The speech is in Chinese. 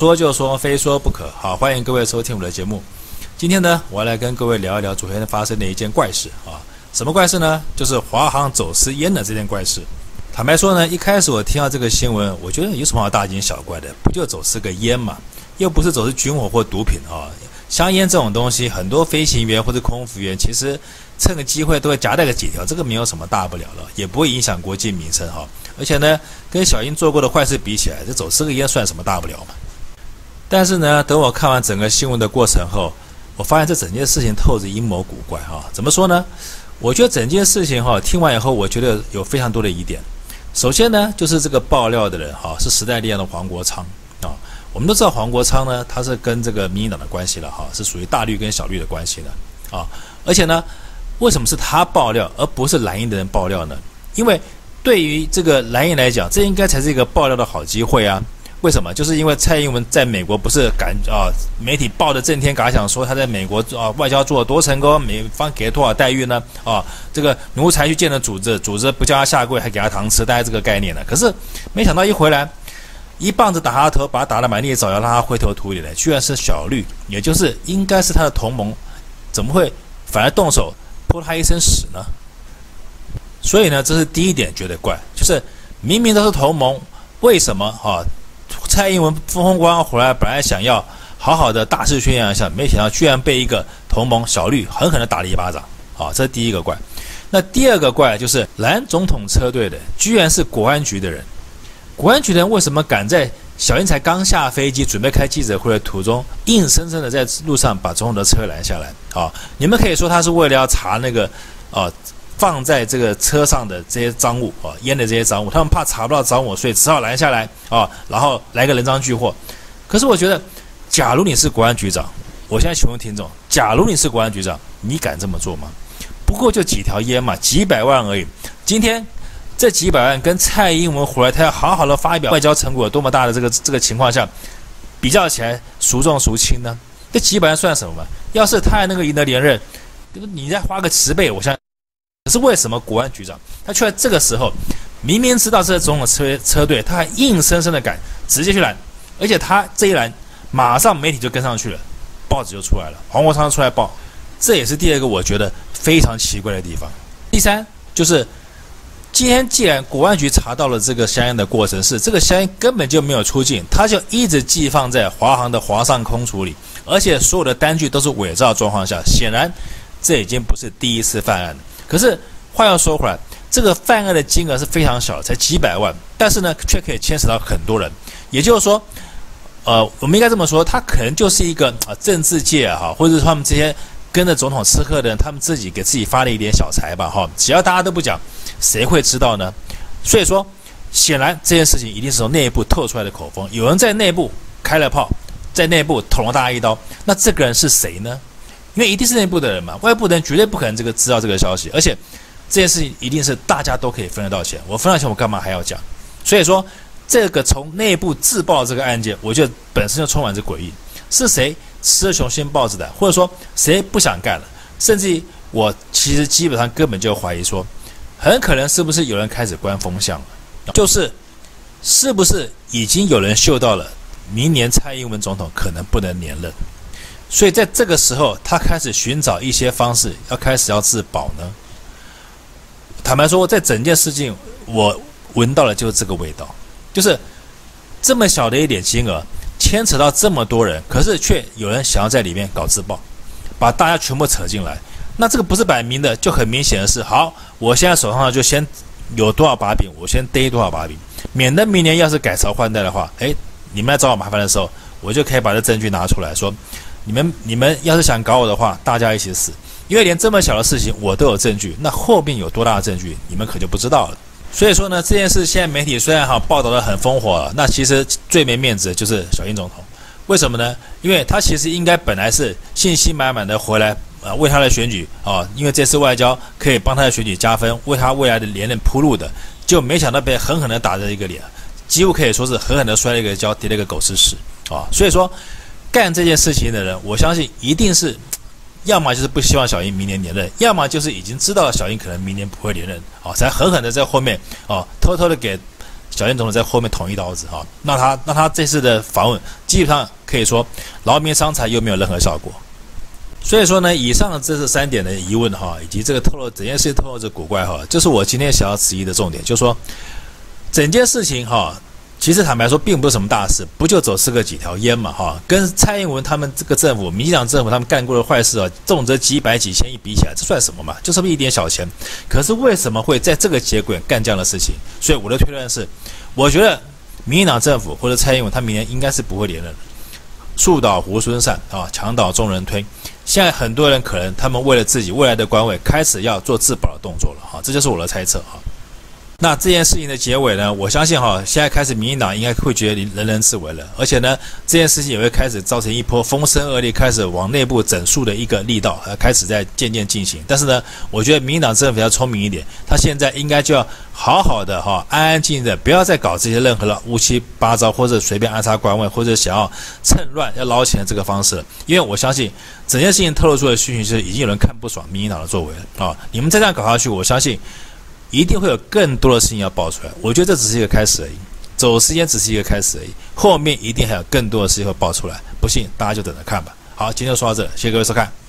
说就说，非说不可。好，欢迎各位收听我们的节目。今天呢，我要来跟各位聊一聊昨天发生的一件怪事啊。什么怪事呢？就是华航走私烟的这件怪事。坦白说呢，一开始我听到这个新闻，我觉得有什么好大惊小怪的？不就走私个烟嘛，又不是走私军火或毒品啊。香烟这种东西，很多飞行员或者空服员其实趁个机会都会夹带个几条，这个没有什么大不了的，也不会影响国际名声哈。而且呢，跟小英做过的坏事比起来，这走私个烟算什么大不了嘛？但是呢，等我看完整个新闻的过程后，我发现这整件事情透着阴谋古怪哈。怎么说呢？我觉得整件事情哈，听完以后，我觉得有非常多的疑点。首先呢，就是这个爆料的人哈，是时代力量的黄国昌啊。我们都知道黄国昌呢，他是跟这个民进党的关系了哈，是属于大绿跟小绿的关系的啊。而且呢，为什么是他爆料，而不是蓝营的人爆料呢？因为对于这个蓝营来讲，这应该才是一个爆料的好机会啊。为什么？就是因为蔡英文在美国不是敢啊，媒体报的震天嘎响，说他在美国啊外交做得多成功，美方给了多少待遇呢？啊，这个奴才去见了组织，组织不叫他下跪，还给他糖吃，大概这个概念呢。可是没想到一回来，一棒子打他头，把他打得满地找牙，让他灰头土脸的，居然是小绿，也就是应该是他的同盟，怎么会反而动手泼他一身屎呢？所以呢，这是第一点觉得怪，就是明明都是同盟，为什么啊？蔡英文风风光回来，本来想要好好的大肆宣扬一下，没想到居然被一个同盟小绿狠狠地打了一巴掌。好，这是第一个怪。那第二个怪就是蓝总统车队的，居然是国安局的人。国安局的人为什么敢在小英才刚下飞机准备开记者会的途中，硬生生的在路上把总统的车拦下来？啊，你们可以说他是为了要查那个，啊。放在这个车上的这些赃物啊，烟的这些赃物，他们怕查不到赃物，所以只好拦下来啊，然后来个人赃俱获。可是我觉得，假如你是国安局长，我现在请问听众，假如你是国安局长，你敢这么做吗？不过就几条烟嘛，几百万而已。今天这几百万跟蔡英文回来，他要好好的发表外交成果多么大的这个这个情况下，比较起来孰重孰轻呢？这几百万算什么嘛？要是他还能够赢得连任，你再花个十倍，我相。可是为什么国安局长他却在这个时候，明明知道这是总统车车队，他还硬生生的敢直接去拦，而且他这一拦，马上媒体就跟上去了，报纸就出来了，黄国昌出来报，这也是第二个我觉得非常奇怪的地方。第三就是，今天既然国安局查到了这个香烟的过程是这个香烟根本就没有出境，他就一直寄放在华航的华上空处里，而且所有的单据都是伪造状况下，显然这已经不是第一次犯案了。可是话要说回来，这个犯案的金额是非常小，才几百万，但是呢，却可以牵扯到很多人。也就是说，呃，我们应该这么说，他可能就是一个啊政治界哈、啊，或者是他们这些跟着总统吃喝的人，他们自己给自己发了一点小财吧哈。只要大家都不讲，谁会知道呢？所以说，显然这件事情一定是从内部透出来的口风，有人在内部开了炮，在内部捅了大家一刀。那这个人是谁呢？因为一定是内部的人嘛，外部的人绝对不可能这个知道这个消息，而且这件事情一定是大家都可以分得到钱。我分到钱，我干嘛还要讲？所以说，这个从内部自爆这个案件，我觉得本身就充满着诡异。是谁吃了雄心豹子胆，或者说谁不想干了？甚至于我其实基本上根本就怀疑说，很可能是不是有人开始观风向了？就是是不是已经有人嗅到了明年蔡英文总统可能不能连任？所以在这个时候，他开始寻找一些方式，要开始要自保呢。坦白说，在整件事情，我闻到了就是这个味道，就是这么小的一点金额，牵扯到这么多人，可是却有人想要在里面搞自爆，把大家全部扯进来。那这个不是摆明的，就很明显的是，好，我现在手上就先有多少把柄，我先逮多少把柄，免得明年要是改朝换代的话，哎，你们来找我麻烦的时候，我就可以把这证据拿出来说。你们你们要是想搞我的话，大家一起死，因为连这么小的事情我都有证据，那后面有多大的证据，你们可就不知道了。所以说呢，这件事现在媒体虽然哈报道的很风火了，那其实最没面子的就是小英总统，为什么呢？因为他其实应该本来是信心满满的回来啊，为他的选举啊，因为这次外交可以帮他的选举加分，为他未来的连任铺路的，就没想到被狠狠的打了一个脸，几乎可以说是狠狠的摔了一个跤，跌了一个狗吃屎啊！所以说。干这件事情的人，我相信一定是，要么就是不希望小英明年连任，要么就是已经知道小英可能明年不会连任，啊，才狠狠的在后面，啊，偷偷的给小英总统在后面捅一刀子哈，那他那他这次的访问基本上可以说劳民伤财又没有任何效果。所以说呢，以上的这是三点的疑问哈，以及这个透露整件事情透露着古怪哈，就是我今天想要质疑的重点，就是说整件事情哈。其实坦白说，并不是什么大事，不就走私个几条烟嘛，哈，跟蔡英文他们这个政府、民进党政府他们干过的坏事啊，动辄几百几千亿比起来，这算什么嘛？就这么一点小钱。可是为什么会在这个节骨眼干这样的事情？所以我的推断是，我觉得民进党政府或者蔡英文他明年应该是不会连任的。树倒猢狲散啊，墙倒众人推。现在很多人可能他们为了自己未来的官位，开始要做自保的动作了，哈，这就是我的猜测，哈。那这件事情的结尾呢？我相信哈，现在开始，民进党应该会觉得人人自危了，而且呢，这件事情也会开始造成一波风声鹤唳，开始往内部整肃的一个力道，呃，开始在渐渐进行。但是呢，我觉得民进党政府要聪明一点，他现在应该就要好好的哈，安安静静的，不要再搞这些任何的乌七八糟或者随便安插官位或者想要趁乱要捞钱的这个方式了。因为我相信整件事情透露出的讯息是，已经有人看不爽民进党的作为了啊！你们再这样搞下去，我相信。一定会有更多的事情要爆出来，我觉得这只是一个开始而已，走时间只是一个开始而已，后面一定还有更多的事情会爆出来，不信大家就等着看吧。好，今天就说到这，谢谢各位收看。